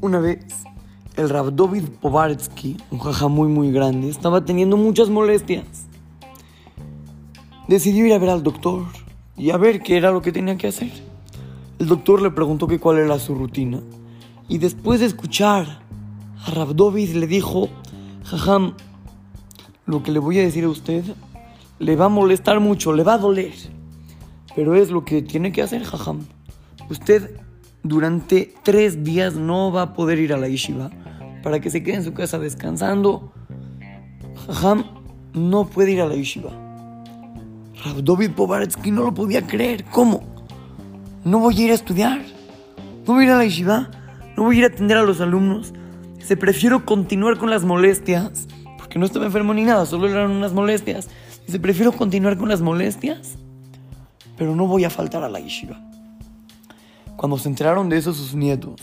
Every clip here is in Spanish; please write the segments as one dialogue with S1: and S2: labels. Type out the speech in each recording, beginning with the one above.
S1: Una vez, el Rab David Povarsky, un jaja muy muy grande, estaba teniendo muchas molestias. Decidió ir a ver al doctor y a ver qué era lo que tenía que hacer. El doctor le preguntó que cuál era su rutina y después de escuchar a Rab David le dijo, jajam, lo que le voy a decir a usted le va a molestar mucho, le va a doler, pero es lo que tiene que hacer, jajam. Usted durante tres días no va a poder ir a la yeshiva para que se quede en su casa descansando. Jajam no puede ir a la yeshiva. David Povaretsky no lo podía creer. ¿Cómo? No voy a ir a estudiar. No voy a ir a la yeshiva. No voy a ir a atender a los alumnos. Se prefiero continuar con las molestias. Porque no estaba enfermo ni nada, solo eran unas molestias. Se prefiero continuar con las molestias. Pero no voy a faltar a la yeshiva. Cuando se enteraron de eso sus nietos,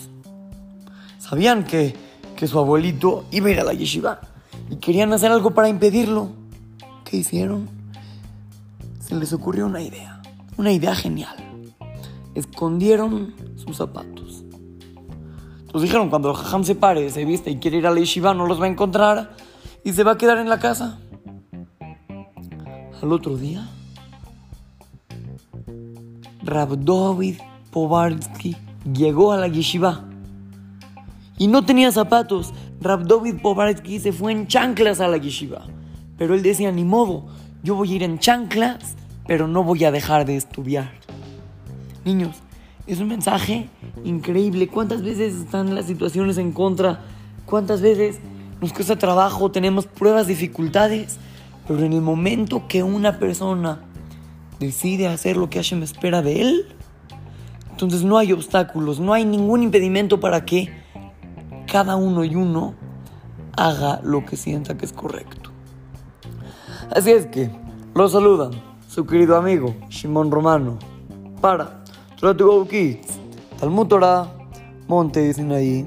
S1: sabían que, que su abuelito iba a ir a la yeshiva y querían hacer algo para impedirlo. ¿Qué hicieron? Se les ocurrió una idea, una idea genial. Escondieron sus zapatos. Entonces dijeron, cuando el se pare, se viste y quiere ir a la yeshiva, no los va a encontrar y se va a quedar en la casa. Al otro día, Rabdovid Povarsky llegó a la yeshiva y no tenía zapatos. Rabdovid Povarsky se fue en chanclas a la yeshiva. Pero él decía, ni modo, yo voy a ir en chanclas, pero no voy a dejar de estudiar. Niños, es un mensaje increíble. ¿Cuántas veces están las situaciones en contra? ¿Cuántas veces nos cuesta trabajo? Tenemos pruebas, dificultades. Pero en el momento que una persona decide hacer lo que Hashem espera de él, entonces no hay obstáculos, no hay ningún impedimento para que cada uno y uno haga lo que sienta que es correcto. Así es que los saludan su querido amigo Shimon Romano para Try Kids, Talmud Torah, Monte Sinaí.